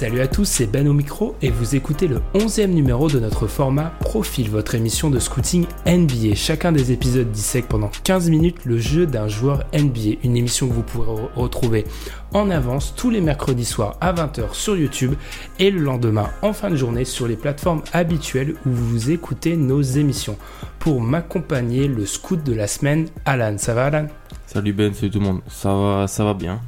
Salut à tous, c'est Ben au micro et vous écoutez le 11e numéro de notre format Profil, votre émission de scouting NBA. Chacun des épisodes dissèque pendant 15 minutes le jeu d'un joueur NBA, une émission que vous pourrez retrouver en avance tous les mercredis soirs à 20h sur YouTube et le lendemain en fin de journée sur les plateformes habituelles où vous écoutez nos émissions. Pour m'accompagner, le scout de la semaine, Alan. Ça va Alan? Salut Ben, salut tout le monde. Ça va, ça va bien.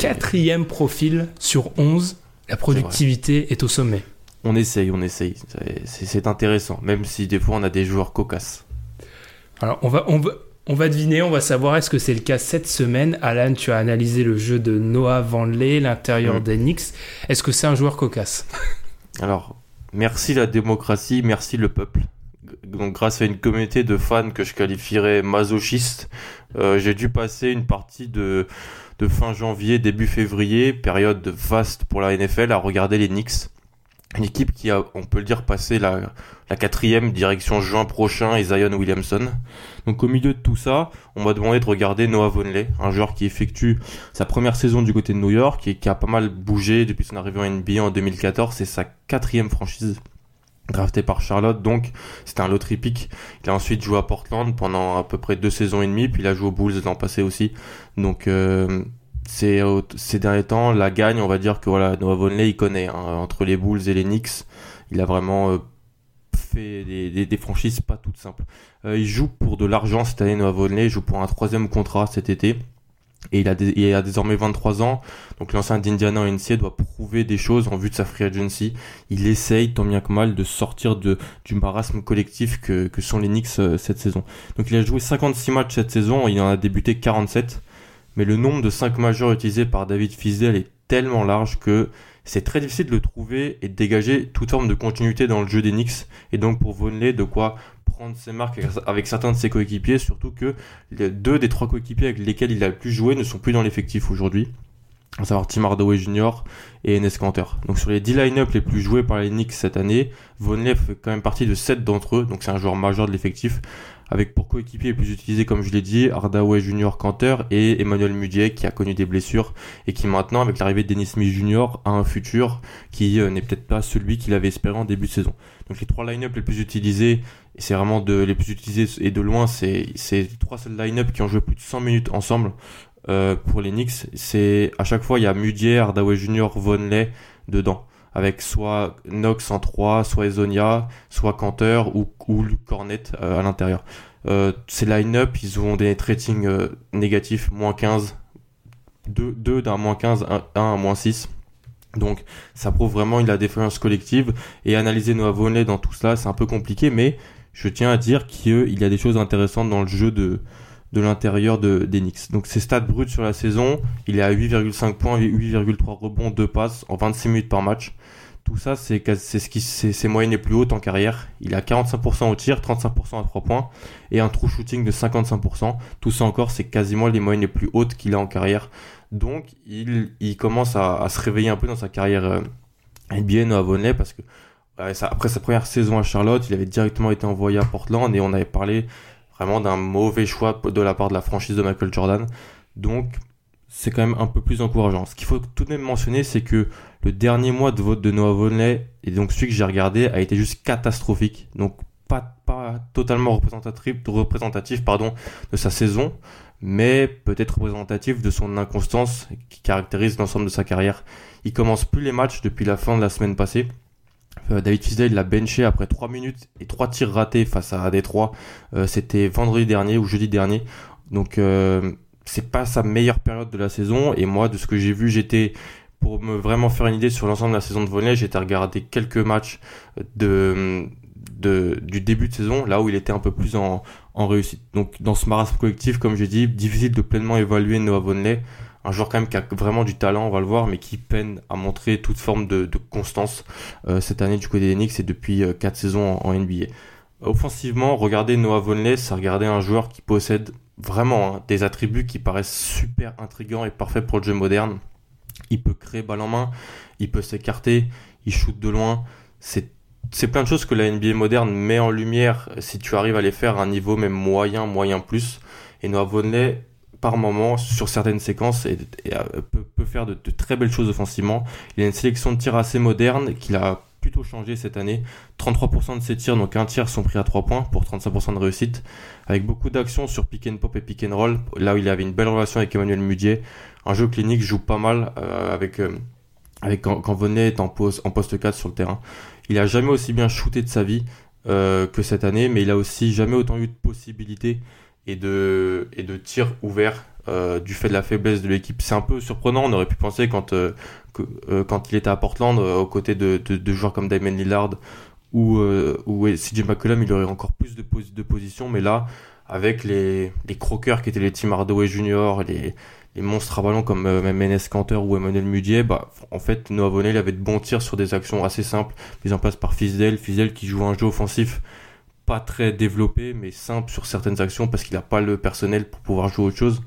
Quatrième profil sur 11, la productivité est, au sommet. On essaye, on essaye. C'est- intéressant, même si des fois on a des joueurs cocasses. Alors, on va, on va, on va deviner, on va savoir est-ce que c'est le cas cette semaine? Alan, tu as analysé le jeu de Noah Vanley, l'intérieur Mm. des Knicks. Est-ce que c'est un joueur cocasse? Alors, merci la démocratie, merci le peuple. Donc, grâce à une communauté de fans que je qualifierais masochistes, euh, j'ai dû passer une partie de, de fin janvier, début février, période vaste pour la NFL, à regarder les Knicks. Une équipe qui a, on peut le dire, passé la, la quatrième direction juin prochain et Zion Williamson. Donc au milieu de tout ça, on m'a demandé de regarder Noah Vonley, un joueur qui effectue sa première saison du côté de New York et qui a pas mal bougé depuis son arrivée en NBA en 2014. C'est sa quatrième franchise drafté par Charlotte, donc c'était un lottery pick. Il a ensuite joué à Portland pendant à peu près deux saisons et demie, puis il a joué aux Bulls l'an passé aussi. Donc euh, c'est au- ces derniers temps la gagne, on va dire que voilà Noah Vonley il connaît hein, entre les Bulls et les Knicks, il a vraiment euh, fait des, des, des franchises pas toutes simples. Euh, il joue pour de l'argent cette année Noah Vonley, il joue pour un troisième contrat cet été. Et il a, il a désormais 23 ans, donc l'ancien d'Indiana en NCAA doit prouver des choses en vue de sa free agency. Il essaye tant bien que mal de sortir de, du marasme collectif que, que sont les Knicks euh, cette saison. Donc il a joué 56 matchs cette saison, il en a débuté 47, mais le nombre de 5 majeurs utilisés par David Fisdale est tellement large que c'est très difficile de le trouver et de dégager toute forme de continuité dans le jeu des Knicks, et donc pour Vonley de quoi prendre ses marques avec- certains de ses coéquipiers, surtout que les deux des trois coéquipiers avec lesquels il a le plus joué ne sont plus dans l'effectif aujourd'hui, à savoir Tim Hardaway Jr. et Enes Kanter. Donc sur les 10 line-up les plus joués par les Knicks cette année, Vonley fait quand même partie de 7 d'entre eux, donc c'est un joueur majeur de l'effectif, avec pour coéquipier les plus utilisés, comme je l'ai dit, Hardaway Jr. Kanter et Emmanuel Mudiay qui a connu des blessures et qui maintenant, avec l'arrivée de Dennis Smith Jr., a un futur qui euh, n'est peut-être pas celui qu'il avait espéré en début de saison. Donc les trois line-up les plus utilisés, et c'est vraiment de, les plus utilisés et de loin, c'est les trois seuls line-up qui ont joué plus de 100 minutes ensemble euh, pour les Knicks. C'est à chaque fois il y a Mudiay, Hardaway Jr., Vonley dedans avec soit Knox en 3, soit Ezonia, soit Cantor ou, ou Luke Cornet euh, à l'intérieur. Euh, ces line-up, ils ont des ratings négatifs, moins 15, 2, 2 d'un moins 15, 1, 1 à moins 6. Donc ça prouve vraiment la défaillance collective et analyser Noah Vonley dans tout cela, c'est un peu compliqué, mais je tiens à dire qu'il y a des choses intéressantes dans le jeu de, de l'intérieur de, Knicks. Donc ses stats bruts sur la saison, il est à 8,5 points, 8,3 rebonds, 2 passes en 26 minutes par match. Tout ça, c'est ce qui ses moyennes les plus hautes en carrière. Il a 45% au tir, 35% à 3 points et un true shooting de 55%. Tout ça encore, c'est quasiment les moyennes les plus hautes qu'il a en carrière. Donc, il, commence à, se réveiller un peu dans sa carrière euh, NBA Noah Vonley parce que après sa première saison à Charlotte, il avait directement été envoyé à Portland et on avait parlé vraiment d'un mauvais choix de la part de la franchise de Michael Jordan. Donc, c'est quand même un peu plus encourageant. Ce qu'il faut tout de même mentionner, c'est que le dernier mois de vote de Noah Vonley, et donc celui que j'ai regardé, a été juste catastrophique. Donc, pas, pas totalement représentatif, de sa saison, mais peut-être représentatif de son inconstance qui caractérise l'ensemble de sa carrière. Il commence plus les matchs depuis la fin de la semaine passée. Euh, David Fisdale l'a benché après 3 minutes et 3 tirs ratés face à Détroit. Euh, C'était vendredi dernier ou jeudi dernier. Donc euh, c'est pas sa meilleure période de la saison. Et moi, de ce que j'ai vu, j'étais pour me vraiment faire une idée sur l'ensemble de la saison de volley, j'ai été regarder quelques matchs de de, du début de saison, là où il était un peu plus en, en réussite. Donc dans ce marasme collectif, comme j'ai dit, difficile de pleinement évaluer Noah Vonley, un joueur quand même qui a vraiment du talent, on va le voir, mais qui peine à montrer toute forme de, constance euh, cette année du côté des Knicks et depuis euh, 4 saisons en, NBA. Offensivement, regardez Noah Vonley, c'est regarder un joueur qui possède vraiment hein, des attributs qui paraissent super intrigants et parfaits pour le jeu moderne. Il peut créer balle en main, il peut s'écarter, il shoot de loin. C'est c'est plein de choses que la NBA moderne met en lumière si tu arrives à les faire à un niveau même moyen, moyen plus. Et Noah Vonley, par moment, sur certaines séquences, et, euh, peut, faire de, très belles choses offensivement. Il a une sélection de tirs assez moderne qu'il a plutôt changé cette année. 33% de ses tirs, donc un tiers, sont pris à 3 points pour 35% de réussite. Avec beaucoup d'actions sur pick and pop et pick and roll. Là où il avait une belle relation avec Emmanuel Mudier. Un jeu clinique joue pas mal euh, avec, euh, avec quand, quand Vonley est en, poste, en poste 4 sur le terrain. Il a jamais aussi bien shooté de sa vie euh, que cette année, mais il a aussi jamais autant eu de possibilités et de, et de tirs ouverts euh, du fait de la faiblesse de l'équipe. C'est un peu surprenant, on aurait pu penser quand, euh, euh, quand il était à Portland, euh, aux côtés de, de, de, joueurs comme Damon Lillard ou, euh, ou CJ McCollum, il aurait encore plus de, pos de position, mais là, avec les, les croqueurs qui étaient les Tim Hardaway Jr., les, les monstres à ballon comme euh, Canter ou Emmanuel Mudier, bah, en fait, Noah Vonnet, il avait de bons tirs sur des actions assez simples, mises en place par Fizdel. Fizdel qui joue un jeu offensif pas très développé, mais simple sur certaines actions parce qu'il n'a pas le personnel pour pouvoir jouer autre chose.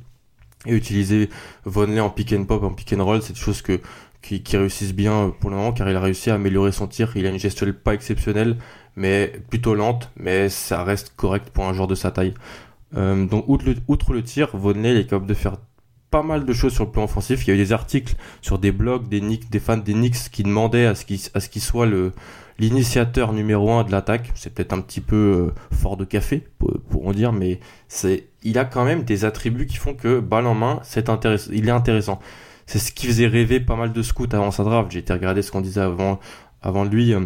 Et utiliser Vonley en pick and pop, en pick and roll, c'est des choses que, qui, qui réussissent bien pour le moment car il a réussi à améliorer son tir. Il a une gestuelle pas exceptionnelle, mais plutôt lente, mais ça reste correct pour un joueur de sa taille. Euh, donc, outre le, tir, Vonley est capable de faire pas mal de choses sur le plan offensif. Il y a eu des articles sur des blogs, des, fans des Knicks qui demandaient à ce qu'il, soit l'initiateur numéro un de l'attaque. C'est peut-être un petit peu euh, fort de café, pour, en dire, mais il a quand même des attributs qui font que balle en main, c'est intéressant, il est intéressant. C'est ce qui faisait rêver pas mal de scouts avant sa draft. J'ai été regarder ce qu'on disait avant, avant lui, euh,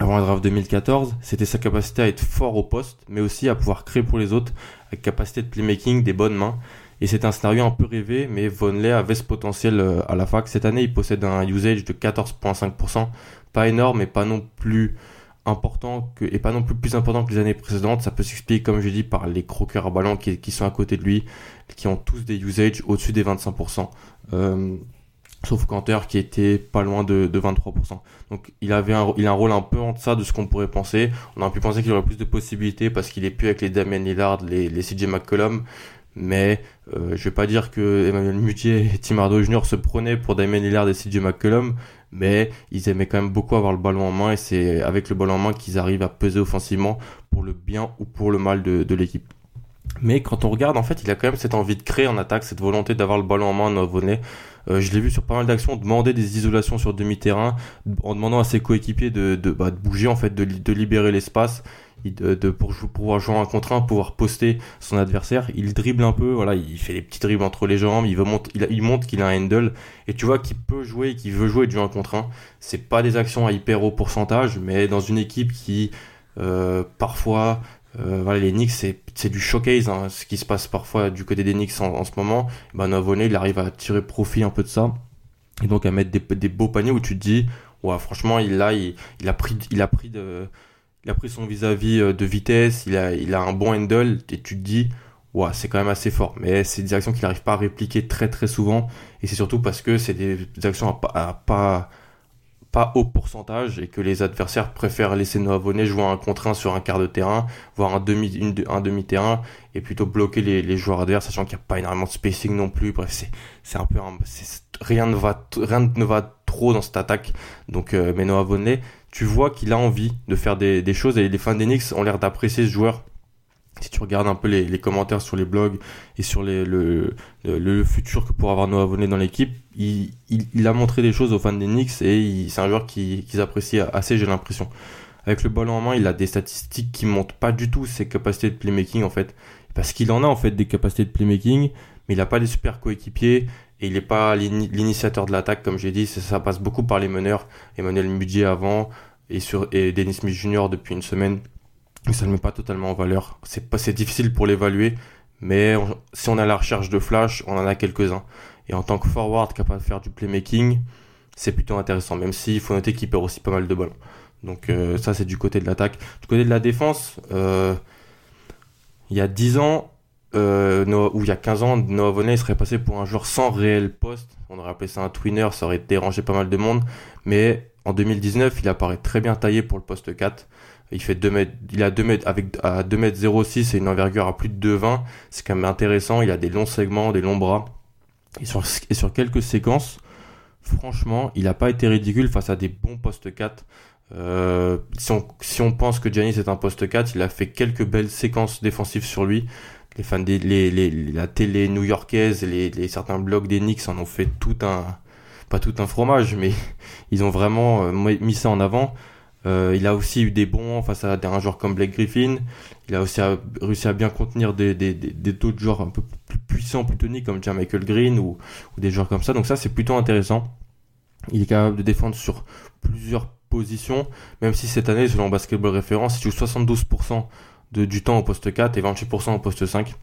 avant la draft 2014. C'était sa capacité à être fort au poste, mais aussi à pouvoir créer pour les autres, avec capacité de playmaking, des bonnes mains. Et c'est un scénario un peu rêvé, mais Vonley avait ce potentiel euh, à la fac. Cette année, il possède un usage de 14,5%. Pas énorme, mais pas non plus important que, et pas non plus plus important que les années précédentes. Ça peut s'expliquer, comme je dis, par les croqueurs à ballon qui, sont à côté de lui, qui ont tous des usages au-dessus des 25%. Euh, sauf Canter qui était pas loin de, de 23%. Donc il avait un, il a un rôle un peu en deçà de ce qu'on pourrait penser. On aurait pu penser qu'il aurait plus de possibilités parce qu'il est plus avec les Damien Lillard, les, les CJ McCollum, mais euh, je vais pas dire que Emmanuel Mutier et Tim Hardaway Jr. se prenaient pour Damien Lillard et CJ McCollum, mais ils aimaient quand même beaucoup avoir le ballon en main et c'est avec le ballon en main qu'ils arrivent à peser offensivement pour le bien ou pour le mal de, l'équipe. Mais quand on regarde, en fait, il a quand même cette envie de créer en attaque, cette volonté d'avoir le ballon en main, Novonnet. Euh, je l'ai vu sur pas mal d'actions, demander des isolations sur demi-terrain, en demandant à ses coéquipiers de, bah, bouger, en fait, de, libérer l'espace de, pour pouvoir jouer un contre un, pouvoir poster son adversaire. Il dribble un peu, voilà, il fait des petits dribbles entre les jambes, il montre qu'il a un handle et tu vois qu'il peut jouer, qu'il veut jouer du un contre un. C'est pas des actions à hyper haut pourcentage, mais dans une équipe qui euh, parfois euh, voilà, les Knicks, c'est du showcase, hein, ce qui se passe parfois du côté des Knicks en, en ce moment. Ben, Navone, il arrive à tirer profit un peu de ça. Et donc à mettre des, des beaux paniers où tu te dis, ouais, franchement, il, là, il, il a pris, il a pris de, il a pris son vis-à-vis -vis de vitesse, il a, il a un bon handle, et tu te dis, ouais, c'est quand même assez fort. Mais c'est des actions qu'il n'arrive pas à répliquer très très souvent, et c'est surtout parce que c'est des, actions à, à, pas, pas haut pourcentage, et que les adversaires préfèrent laisser nos abonnés jouer un contre un sur un quart de terrain, voire un demi, un demi-terrain, et plutôt bloquer les, joueurs adverses, sachant qu'il n'y a pas énormément de spacing non plus. Bref, c'est, c'est un peu un, rien ne va, rien ne va trop dans cette attaque. Donc, euh, mais Noah Vonley, tu vois qu'il a envie de faire des, des, choses et les fans d'Enix ont l'air d'apprécier ce joueur. Si tu regardes un peu les, commentaires sur les blogs et sur le, futur que pourra avoir Noah Vonley dans l'équipe, il, a montré des choses aux fans d'Enix et c'est un joueur qu'ils qui apprécient assez, j'ai l'impression. Avec le ballon en main, il a des statistiques qui montrent pas du tout ses capacités de playmaking en fait. Parce qu'il en a en fait des capacités de playmaking, mais il a pas des super coéquipiers et il n'est pas l'initiateur de l'attaque comme j'ai dit ça, ça, passe beaucoup par les meneurs Emmanuel Mudier avant et sur et Dennis Smith Jr depuis une semaine mais ça ne met pas totalement en valeur c'est c'est difficile pour l'évaluer mais si on a la recherche de flash on en a quelques uns et en tant que forward capable de faire du playmaking c'est plutôt intéressant même s'il faut noter qu'il perd aussi pas mal de ballons Donc ça c'est du côté de l'attaque. Du côté de la défense, il y a 10 ans, ou il y a 15 ans, Noah Vonley serait passé pour un joueur sans réel poste. On aurait appelé ça un twinner, ça aurait dérangé pas mal de monde. Mais en 2019, il apparaît très bien taillé pour le poste 4. Il fait 2 mètres, il a 2 mètres, avec, à 2 mètres 06 et une envergure à plus de 2,20. C'est quand même intéressant. Il a des longs segments, des longs bras. Et sur, et sur quelques séquences, franchement, il n'a pas été ridicule face à des bons postes 4. Euh, si, on, si on pense que Giannis est un poste 4, il a fait quelques belles séquences défensives sur lui. Les fans des, les, les, la télé new-yorkaise, les, les, certains blogs des Knicks en ont fait tout un, pas tout un fromage, mais ils ont vraiment euh, mis ça en avant. Euh, il a aussi eu des bons face à un joueur comme Blake Griffin. Il a aussi réussi à bien contenir des, des, des, d'autres joueurs un peu plus puissants, plus toniques comme Michael Green ou, des joueurs comme ça. Donc ça, c'est plutôt intéressant. Il est capable de défendre sur plusieurs positions, même si cette année, selon Basketball Référence, il joue 72% de, du temps au poste 4 et 28% au poste 5. Donc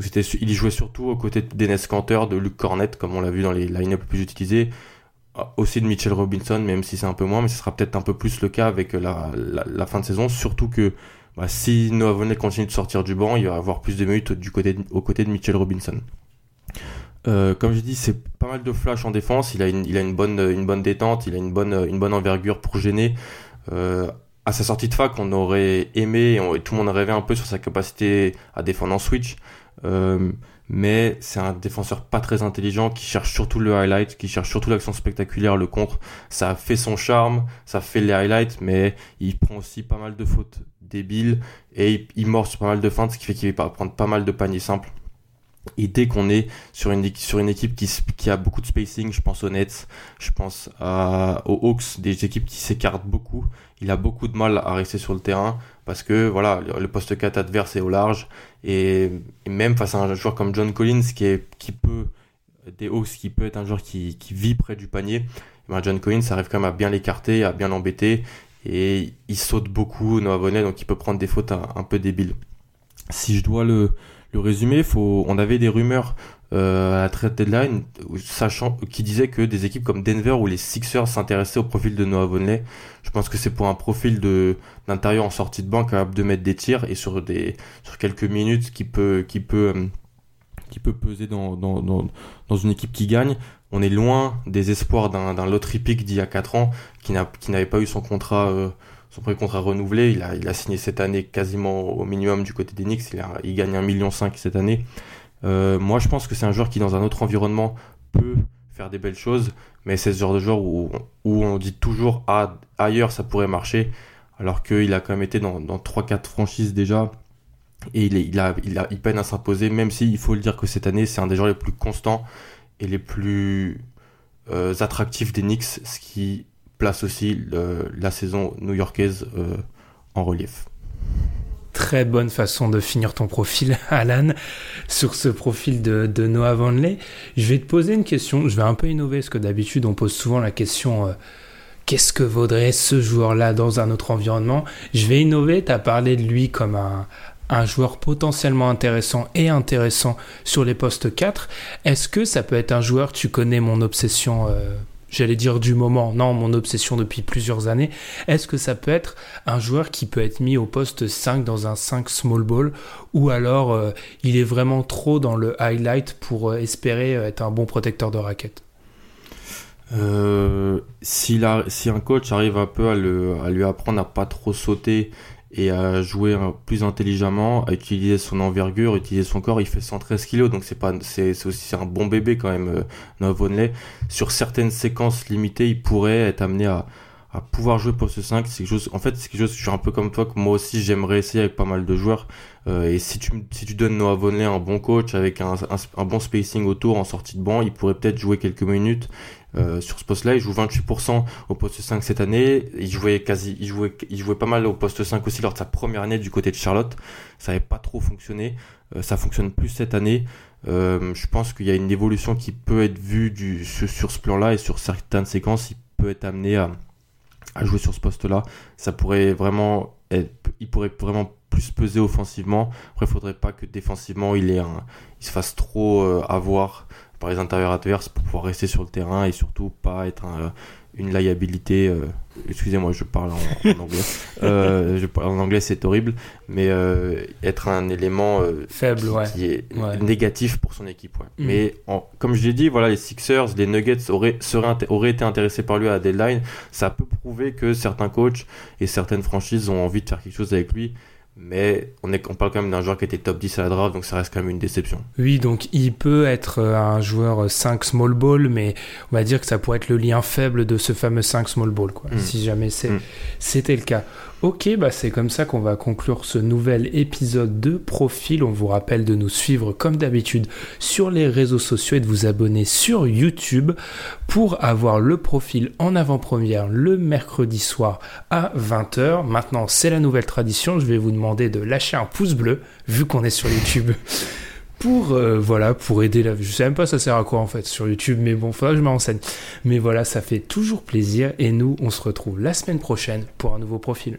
c'était, il y jouait surtout aux côtés d'Enes Kanter, de Luke Cornett, comme on l'a vu dans les line-up plus utilisés, aussi de Mitchell Robinson, même si c'est un peu moins, mais ce sera peut-être un peu plus le cas avec la, fin de saison, surtout que bah, si Noah continue de sortir du banc, il va avoir plus de minutes du côté aux côtés de Mitchell Robinson. Euh, comme je dis, c'est pas mal de flash en défense. Il a une, il a une bonne, une bonne détente, il a une bonne, une bonne envergure pour gêner. Euh, à sa sortie de fac, on aurait aimé, et tout le monde rêvait un peu sur sa capacité à défendre en switch. Euh, mais c'est un défenseur pas très intelligent qui cherche surtout le highlight, qui cherche surtout l'action spectaculaire, le contre. Ça fait son charme, ça fait les highlights, mais il prend aussi pas mal de fautes débiles et il, il mord sur pas mal de feintes, ce qui fait qu'il va prendre pas mal de paniers simples. Et dès qu'on est sur une, équipe qui, a beaucoup de spacing, je pense aux Nets, je pense aux Hawks, des équipes qui s'écartent beaucoup, il a beaucoup de mal à rester sur le terrain parce que voilà, le poste 4 adverse est au large et, même face à un joueur comme John Collins qui est qui peut des Hawks qui peut être un joueur qui, vit près du panier, eh ben John Collins arrive quand même à bien l'écarter, à bien l'embêter et il saute beaucoup Noah Bonnet donc il peut prendre des fautes un, peu débiles. Si je dois le résumé, faut, on avait des rumeurs euh, à trade deadline, sachant qui disaient que des équipes comme Denver ou les Sixers s'intéressaient au profil de Noah Vonley. Je pense que c'est pour un profil de d'intérieur en sortie de banc capable de mettre des tirs et sur des sur quelques minutes qui peut qui peut euh, qui peut peser dans, dans, dans, dans une équipe qui gagne. On est loin des espoirs d'un, lottery pick d'il y a 4 ans qui, n'a, qui n'avait pas eu son contrat euh, son premier contrat renouvelé. Il a, il a signé cette année quasiment au minimum du côté des Knicks. Il, a, il gagne 1,5 million cette année. Euh, moi, je pense que c'est un joueur qui, dans un autre environnement, peut faire des belles choses. Mais c'est ce genre de joueur où, on dit toujours ah, ailleurs ça pourrait marcher. Alors qu'il a quand même été dans, dans 3-4 franchises déjà. Et il, a, il, a, il peine à s'imposer, même s'il faut le dire que cette année, c'est un des joueurs les plus constants et les plus euh, attractifs des Knicks, ce qui place aussi la saison new-yorkaise euh, en relief. Très bonne façon de finir ton profil, Alan, sur ce profil de, Noah Vanley. Je vais te poser une question, je vais un peu innover, parce que d'habitude on pose souvent la question euh, qu'est-ce que vaudrait ce joueur-là dans un autre environnement? Je vais innover, tu as parlé de lui comme un, un joueur potentiellement intéressant et intéressant sur les postes 4. Est-ce que ça peut être un joueur, tu connais mon obsession euh, j'allais dire du moment, non, mon obsession depuis plusieurs années, est-ce que ça peut être un joueur qui peut être mis au poste 5 dans un 5 small ball ou alors euh, il est vraiment trop dans le highlight pour euh, espérer euh, être un bon protecteur de raquette si, un coach arrive un peu à, à lui apprendre à pas trop sauter et à jouer plus intelligemment, à utiliser son envergure, utiliser son corps. Il fait 113 kilos, donc c'est pas, c'est, aussi un bon bébé quand même, euh. Sur certaines séquences limitées, il pourrait être amené à, à pouvoir jouer poste 5. C'est quelque chose, en fait, c'est quelque chose, je suis un peu comme toi, que moi aussi j'aimerais essayer avec pas mal de joueurs. Euh, et si tu, si tu donnes Noah Vonley un bon coach avec un, un, un, bon spacing autour en sortie de banc, il pourrait peut-être jouer quelques minutes euh, sur ce poste-là. Il joue 28% au poste 5 cette année. Il jouait quasi, il jouait, il jouait pas mal au poste 5 aussi lors de sa première année du côté de Charlotte. Ça n'avait pas trop fonctionné. Euh, ça fonctionne plus cette année. Euh, je pense qu'il y a une évolution qui peut être vue du, sur, ce plan-là et sur certaines séquences, il peut être amené à, à jouer sur ce poste-là. Ça pourrait vraiment être, il pourrait vraiment plus peser offensivement. Après, il faudrait pas que défensivement il ait un, il se fasse trop avoir par les intérieurs adverses pour pouvoir rester sur le terrain et surtout pas être un, une liabilité. Euh, excusez-moi, je parle en, anglais. Euh, je parle en anglais, c'est horrible, mais euh, être un élément faible, qui, est négatif pour son équipe. Ouais. Mm. Mais comme je l'ai dit, voilà, les Sixers, les Nuggets auraient, seraient, auraient été intéressés par lui à la deadline. Ça peut prouver que certains coachs et certaines franchises ont envie de faire quelque chose avec lui mais on, est, on parle quand même d'un joueur qui était top 10 à la draft, donc ça reste quand même une déception. Oui, donc il peut être euh, un joueur 5 small ball, mais on va dire que ça pourrait être le lien faible de ce fameux 5 small ball, quoi, mm. si jamais mm. c'était le cas. Ok, bah c'est comme ça qu'on va conclure ce nouvel épisode de Profil. On vous rappelle de nous suivre comme d'habitude sur les réseaux sociaux et de vous abonner sur YouTube pour avoir le profil en avant-première le mercredi soir à 20h. Maintenant, c'est la nouvelle tradition. Je vais vous demander de lâcher un pouce bleu vu qu'on est sur YouTube. pour euh, voilà pour aider la je sais même pas ça sert à quoi en fait sur YouTube mais bon faut que je m'enseigne mais voilà ça fait toujours plaisir et nous on se retrouve la semaine prochaine pour un nouveau profil